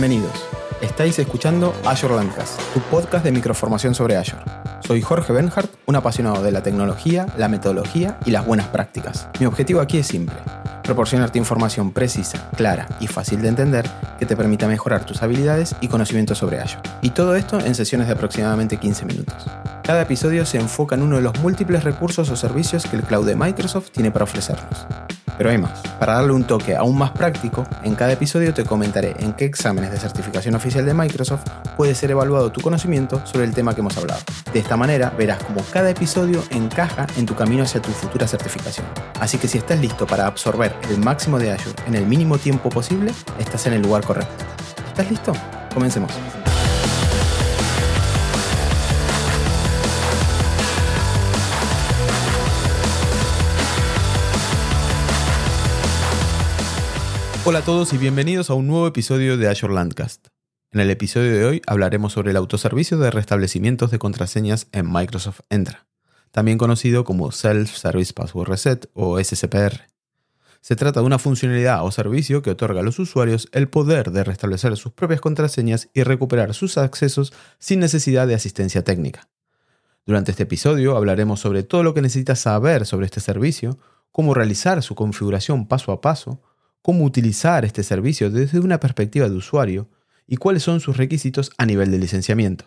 Bienvenidos. Estáis escuchando Azure Landcast, tu podcast de microformación sobre Azure. Soy Jorge Benhart, un apasionado de la tecnología, la metodología y las buenas prácticas. Mi objetivo aquí es simple, proporcionarte información precisa, clara y fácil de entender que te permita mejorar tus habilidades y conocimientos sobre Azure. Y todo esto en sesiones de aproximadamente 15 minutos. Cada episodio se enfoca en uno de los múltiples recursos o servicios que el cloud de Microsoft tiene para ofrecernos. Pero hay más. Para darle un toque aún más práctico, en cada episodio te comentaré en qué exámenes de certificación oficial de Microsoft puede ser evaluado tu conocimiento sobre el tema que hemos hablado. De esta manera verás cómo cada episodio encaja en tu camino hacia tu futura certificación. Así que si estás listo para absorber el máximo de Azure en el mínimo tiempo posible, estás en el lugar correcto. ¿Estás listo? Comencemos. Hola a todos y bienvenidos a un nuevo episodio de Azure Landcast. En el episodio de hoy hablaremos sobre el autoservicio de restablecimientos de contraseñas en Microsoft Entra, también conocido como Self-Service Password Reset o SSPR. Se trata de una funcionalidad o servicio que otorga a los usuarios el poder de restablecer sus propias contraseñas y recuperar sus accesos sin necesidad de asistencia técnica. Durante este episodio hablaremos sobre todo lo que necesitas saber sobre este servicio, cómo realizar su configuración paso a paso, cómo utilizar este servicio desde una perspectiva de usuario y cuáles son sus requisitos a nivel de licenciamiento.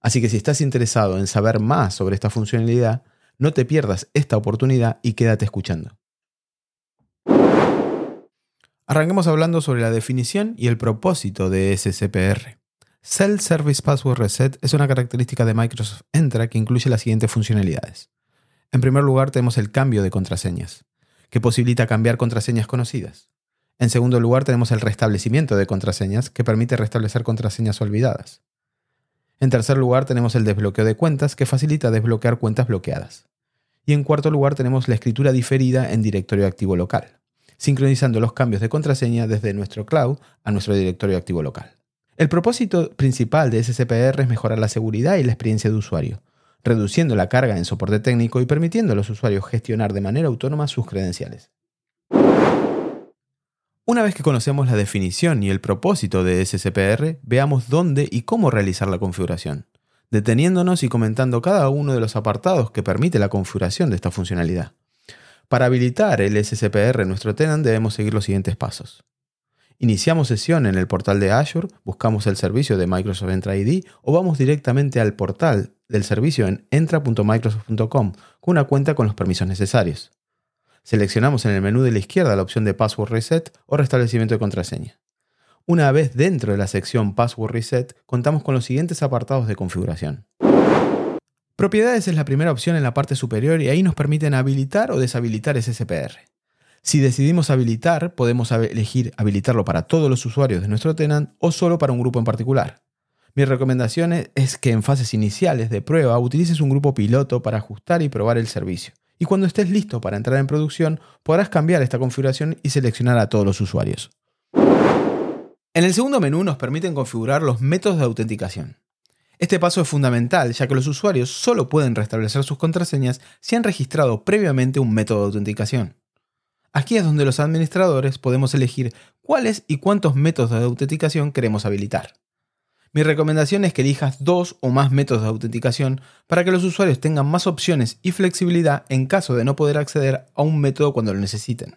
Así que si estás interesado en saber más sobre esta funcionalidad, no te pierdas esta oportunidad y quédate escuchando. Arranquemos hablando sobre la definición y el propósito de SCPR. Self Service Password Reset es una característica de Microsoft Entra que incluye las siguientes funcionalidades. En primer lugar, tenemos el cambio de contraseñas que posibilita cambiar contraseñas conocidas. En segundo lugar, tenemos el restablecimiento de contraseñas, que permite restablecer contraseñas olvidadas. En tercer lugar, tenemos el desbloqueo de cuentas, que facilita desbloquear cuentas bloqueadas. Y en cuarto lugar, tenemos la escritura diferida en directorio activo local, sincronizando los cambios de contraseña desde nuestro cloud a nuestro directorio activo local. El propósito principal de SCPR es mejorar la seguridad y la experiencia de usuario, reduciendo la carga en soporte técnico y permitiendo a los usuarios gestionar de manera autónoma sus credenciales. Una vez que conocemos la definición y el propósito de SCPR, veamos dónde y cómo realizar la configuración, deteniéndonos y comentando cada uno de los apartados que permite la configuración de esta funcionalidad. Para habilitar el SCPR en nuestro tenant debemos seguir los siguientes pasos. Iniciamos sesión en el portal de Azure, buscamos el servicio de Microsoft Entra ID o vamos directamente al portal del servicio en entra.microsoft.com con una cuenta con los permisos necesarios. Seleccionamos en el menú de la izquierda la opción de Password Reset o restablecimiento de contraseña. Una vez dentro de la sección Password Reset, contamos con los siguientes apartados de configuración. Propiedades es la primera opción en la parte superior y ahí nos permiten habilitar o deshabilitar SSPR. Si decidimos habilitar, podemos elegir habilitarlo para todos los usuarios de nuestro tenant o solo para un grupo en particular. Mi recomendación es que en fases iniciales de prueba utilices un grupo piloto para ajustar y probar el servicio. Y cuando estés listo para entrar en producción, podrás cambiar esta configuración y seleccionar a todos los usuarios. En el segundo menú nos permiten configurar los métodos de autenticación. Este paso es fundamental ya que los usuarios solo pueden restablecer sus contraseñas si han registrado previamente un método de autenticación. Aquí es donde los administradores podemos elegir cuáles y cuántos métodos de autenticación queremos habilitar. Mi recomendación es que elijas dos o más métodos de autenticación para que los usuarios tengan más opciones y flexibilidad en caso de no poder acceder a un método cuando lo necesiten.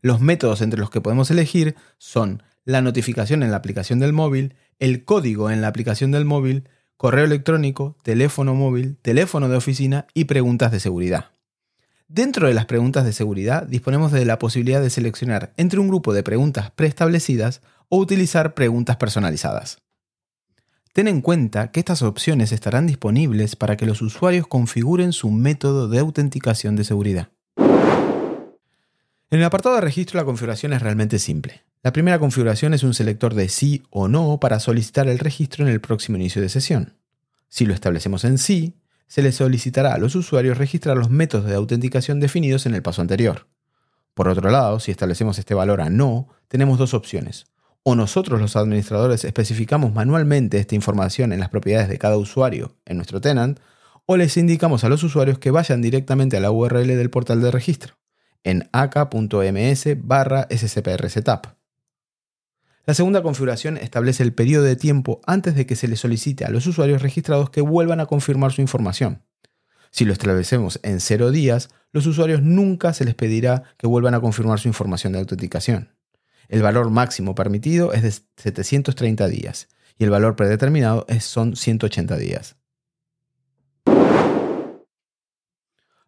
Los métodos entre los que podemos elegir son la notificación en la aplicación del móvil, el código en la aplicación del móvil, correo electrónico, teléfono móvil, teléfono de oficina y preguntas de seguridad. Dentro de las preguntas de seguridad disponemos de la posibilidad de seleccionar entre un grupo de preguntas preestablecidas o utilizar preguntas personalizadas. Ten en cuenta que estas opciones estarán disponibles para que los usuarios configuren su método de autenticación de seguridad. En el apartado de registro la configuración es realmente simple. La primera configuración es un selector de sí o no para solicitar el registro en el próximo inicio de sesión. Si lo establecemos en sí, se les solicitará a los usuarios registrar los métodos de autenticación definidos en el paso anterior. Por otro lado, si establecemos este valor a no, tenemos dos opciones. O nosotros los administradores especificamos manualmente esta información en las propiedades de cada usuario en nuestro tenant, o les indicamos a los usuarios que vayan directamente a la URL del portal de registro, en aka.ms barra scpr setup. La segunda configuración establece el periodo de tiempo antes de que se le solicite a los usuarios registrados que vuelvan a confirmar su información. Si lo establecemos en cero días, los usuarios nunca se les pedirá que vuelvan a confirmar su información de autenticación. El valor máximo permitido es de 730 días y el valor predeterminado es, son 180 días.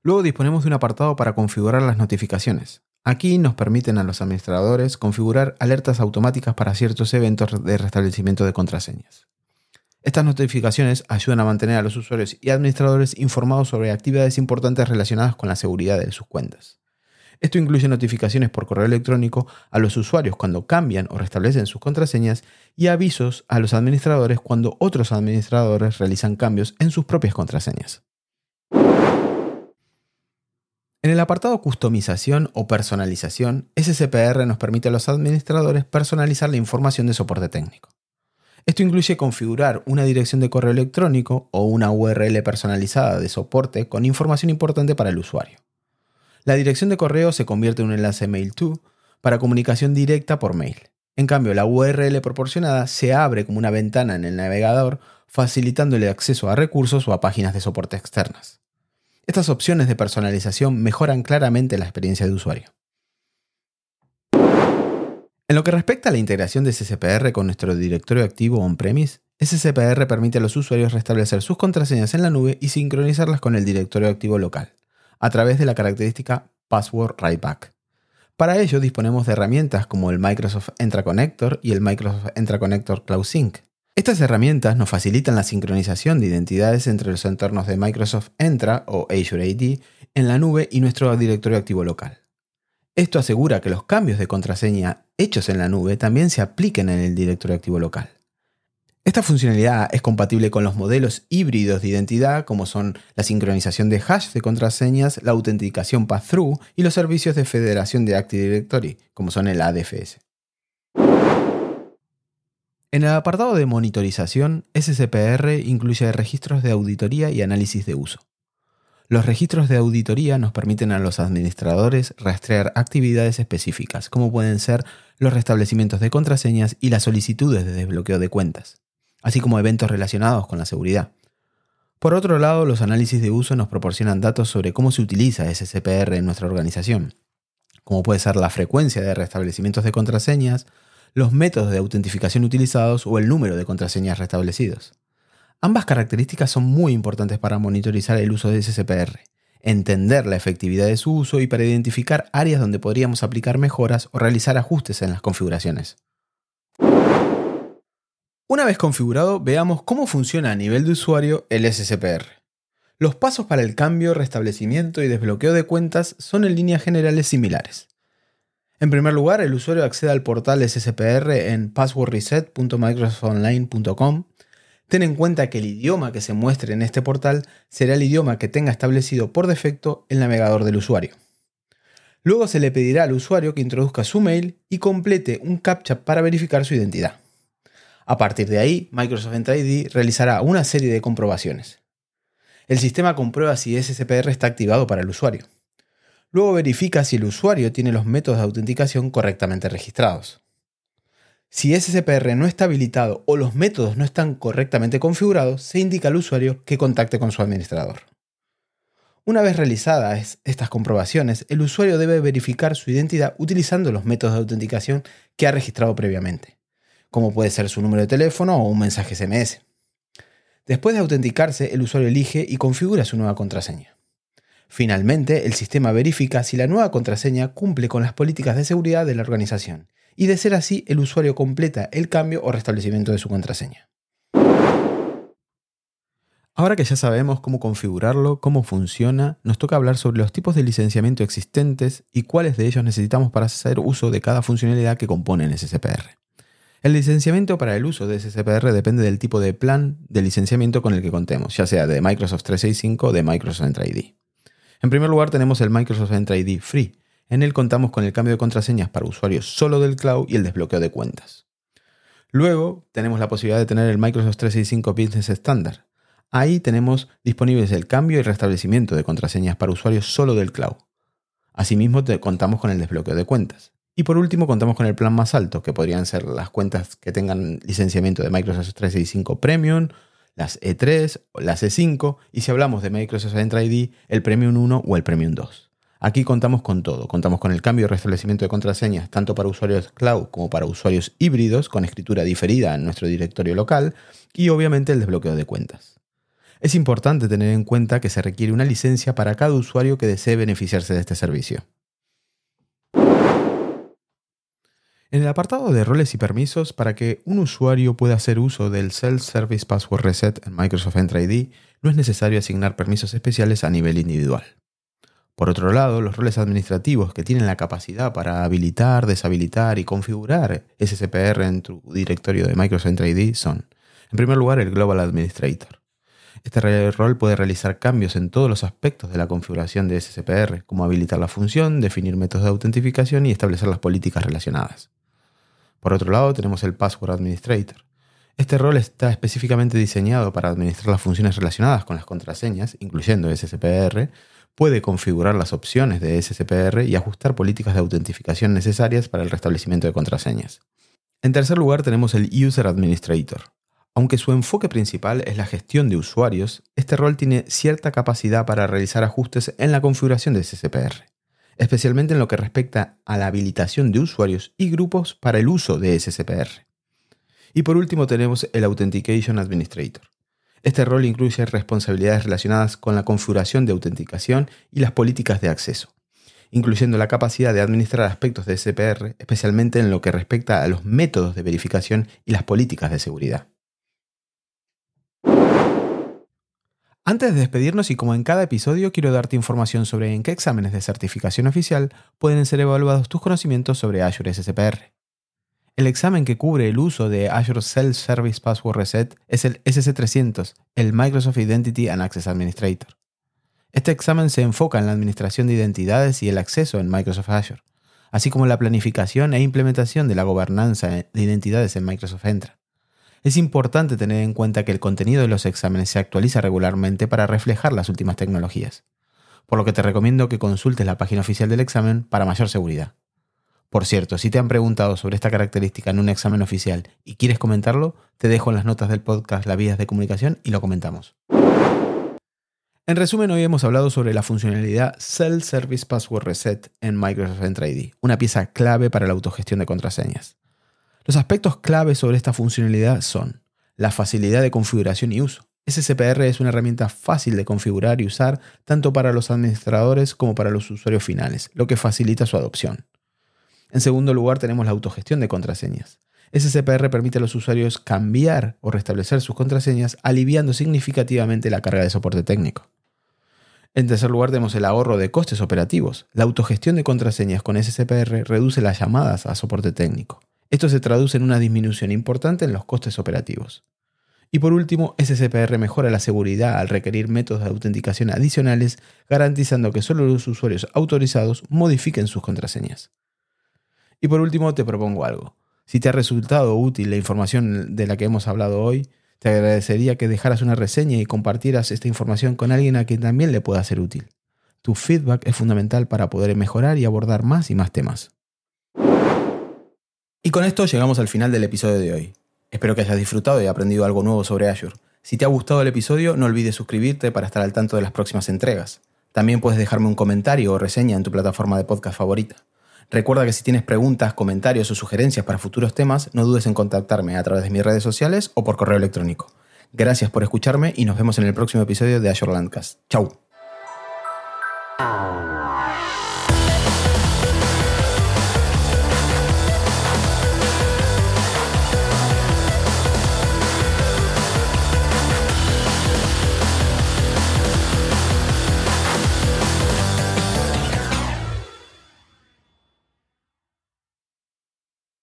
Luego disponemos de un apartado para configurar las notificaciones. Aquí nos permiten a los administradores configurar alertas automáticas para ciertos eventos de restablecimiento de contraseñas. Estas notificaciones ayudan a mantener a los usuarios y administradores informados sobre actividades importantes relacionadas con la seguridad de sus cuentas. Esto incluye notificaciones por correo electrónico a los usuarios cuando cambian o restablecen sus contraseñas y avisos a los administradores cuando otros administradores realizan cambios en sus propias contraseñas. En el apartado Customización o Personalización, SCPR nos permite a los administradores personalizar la información de soporte técnico. Esto incluye configurar una dirección de correo electrónico o una URL personalizada de soporte con información importante para el usuario. La dirección de correo se convierte en un enlace mail to para comunicación directa por mail. En cambio, la URL proporcionada se abre como una ventana en el navegador, facilitándole acceso a recursos o a páginas de soporte externas. Estas opciones de personalización mejoran claramente la experiencia de usuario. En lo que respecta a la integración de SCPR con nuestro directorio activo on-premise, SCPR permite a los usuarios restablecer sus contraseñas en la nube y sincronizarlas con el directorio activo local a través de la característica Password Writeback. Para ello disponemos de herramientas como el Microsoft Entra Connector y el Microsoft Entra Connector Cloud Sync. Estas herramientas nos facilitan la sincronización de identidades entre los entornos de Microsoft Entra o Azure AD en la nube y nuestro directorio activo local. Esto asegura que los cambios de contraseña hechos en la nube también se apliquen en el directorio activo local. Esta funcionalidad es compatible con los modelos híbridos de identidad como son la sincronización de hash de contraseñas, la autenticación pass-through y los servicios de federación de Active Directory como son el ADFS. En el apartado de monitorización, SCPR incluye registros de auditoría y análisis de uso. Los registros de auditoría nos permiten a los administradores rastrear actividades específicas, como pueden ser los restablecimientos de contraseñas y las solicitudes de desbloqueo de cuentas así como eventos relacionados con la seguridad. Por otro lado, los análisis de uso nos proporcionan datos sobre cómo se utiliza SCPR en nuestra organización, como puede ser la frecuencia de restablecimientos de contraseñas, los métodos de autentificación utilizados o el número de contraseñas restablecidos. Ambas características son muy importantes para monitorizar el uso de SCPR, entender la efectividad de su uso y para identificar áreas donde podríamos aplicar mejoras o realizar ajustes en las configuraciones. Una vez configurado, veamos cómo funciona a nivel de usuario el SCPR. Los pasos para el cambio, restablecimiento y desbloqueo de cuentas son en líneas generales similares. En primer lugar, el usuario accede al portal SCPR en passwordreset.microsoftonline.com. Ten en cuenta que el idioma que se muestre en este portal será el idioma que tenga establecido por defecto el navegador del usuario. Luego se le pedirá al usuario que introduzca su mail y complete un captcha para verificar su identidad. A partir de ahí, Microsoft ID realizará una serie de comprobaciones. El sistema comprueba si SCPR está activado para el usuario. Luego verifica si el usuario tiene los métodos de autenticación correctamente registrados. Si SCPR no está habilitado o los métodos no están correctamente configurados, se indica al usuario que contacte con su administrador. Una vez realizadas estas comprobaciones, el usuario debe verificar su identidad utilizando los métodos de autenticación que ha registrado previamente como puede ser su número de teléfono o un mensaje SMS. Después de autenticarse, el usuario elige y configura su nueva contraseña. Finalmente, el sistema verifica si la nueva contraseña cumple con las políticas de seguridad de la organización, y de ser así, el usuario completa el cambio o restablecimiento de su contraseña. Ahora que ya sabemos cómo configurarlo, cómo funciona, nos toca hablar sobre los tipos de licenciamiento existentes y cuáles de ellos necesitamos para hacer uso de cada funcionalidad que compone el SCPR. El licenciamiento para el uso de SCPR depende del tipo de plan de licenciamiento con el que contemos, ya sea de Microsoft 365 o de Microsoft Entra ID. En primer lugar tenemos el Microsoft Entra ID Free. En él contamos con el cambio de contraseñas para usuarios solo del cloud y el desbloqueo de cuentas. Luego tenemos la posibilidad de tener el Microsoft 365 Business Standard. Ahí tenemos disponibles el cambio y restablecimiento de contraseñas para usuarios solo del cloud. Asimismo, contamos con el desbloqueo de cuentas. Y por último contamos con el plan más alto, que podrían ser las cuentas que tengan licenciamiento de Microsoft 365 Premium, las E3, las E5 y si hablamos de Microsoft Entra ID, el Premium 1 o el Premium 2. Aquí contamos con todo. Contamos con el cambio y restablecimiento de contraseñas tanto para usuarios cloud como para usuarios híbridos con escritura diferida en nuestro directorio local y obviamente el desbloqueo de cuentas. Es importante tener en cuenta que se requiere una licencia para cada usuario que desee beneficiarse de este servicio. En el apartado de roles y permisos, para que un usuario pueda hacer uso del Self-Service Password Reset en Microsoft Entra ID, no es necesario asignar permisos especiales a nivel individual. Por otro lado, los roles administrativos que tienen la capacidad para habilitar, deshabilitar y configurar SCPR en tu directorio de Microsoft Entra ID son, en primer lugar, el Global Administrator. Este rol puede realizar cambios en todos los aspectos de la configuración de SCPR, como habilitar la función, definir métodos de autentificación y establecer las políticas relacionadas. Por otro lado, tenemos el Password Administrator. Este rol está específicamente diseñado para administrar las funciones relacionadas con las contraseñas, incluyendo SSPR, puede configurar las opciones de SSPR y ajustar políticas de autentificación necesarias para el restablecimiento de contraseñas. En tercer lugar tenemos el User Administrator. Aunque su enfoque principal es la gestión de usuarios, este rol tiene cierta capacidad para realizar ajustes en la configuración de SSPR especialmente en lo que respecta a la habilitación de usuarios y grupos para el uso de SSPR. Y por último tenemos el Authentication Administrator. Este rol incluye responsabilidades relacionadas con la configuración de autenticación y las políticas de acceso, incluyendo la capacidad de administrar aspectos de SPR, especialmente en lo que respecta a los métodos de verificación y las políticas de seguridad. Antes de despedirnos y como en cada episodio quiero darte información sobre en qué exámenes de certificación oficial pueden ser evaluados tus conocimientos sobre Azure SSPR. El examen que cubre el uso de Azure Self Service Password Reset es el SC300, el Microsoft Identity and Access Administrator. Este examen se enfoca en la administración de identidades y el acceso en Microsoft Azure, así como la planificación e implementación de la gobernanza de identidades en Microsoft Entra. Es importante tener en cuenta que el contenido de los exámenes se actualiza regularmente para reflejar las últimas tecnologías, por lo que te recomiendo que consultes la página oficial del examen para mayor seguridad. Por cierto, si te han preguntado sobre esta característica en un examen oficial y quieres comentarlo, te dejo en las notas del podcast las vías de comunicación y lo comentamos. En resumen, hoy hemos hablado sobre la funcionalidad Self Service Password Reset en Microsoft Entra ID, una pieza clave para la autogestión de contraseñas. Los aspectos clave sobre esta funcionalidad son la facilidad de configuración y uso. SCPR es una herramienta fácil de configurar y usar tanto para los administradores como para los usuarios finales, lo que facilita su adopción. En segundo lugar tenemos la autogestión de contraseñas. SCPR permite a los usuarios cambiar o restablecer sus contraseñas, aliviando significativamente la carga de soporte técnico. En tercer lugar tenemos el ahorro de costes operativos. La autogestión de contraseñas con SCPR reduce las llamadas a soporte técnico. Esto se traduce en una disminución importante en los costes operativos. Y por último, SCPR mejora la seguridad al requerir métodos de autenticación adicionales, garantizando que solo los usuarios autorizados modifiquen sus contraseñas. Y por último, te propongo algo. Si te ha resultado útil la información de la que hemos hablado hoy, te agradecería que dejaras una reseña y compartieras esta información con alguien a quien también le pueda ser útil. Tu feedback es fundamental para poder mejorar y abordar más y más temas. Y con esto llegamos al final del episodio de hoy. Espero que hayas disfrutado y aprendido algo nuevo sobre Azure. Si te ha gustado el episodio, no olvides suscribirte para estar al tanto de las próximas entregas. También puedes dejarme un comentario o reseña en tu plataforma de podcast favorita. Recuerda que si tienes preguntas, comentarios o sugerencias para futuros temas, no dudes en contactarme a través de mis redes sociales o por correo electrónico. Gracias por escucharme y nos vemos en el próximo episodio de Azure Landcast. Chau.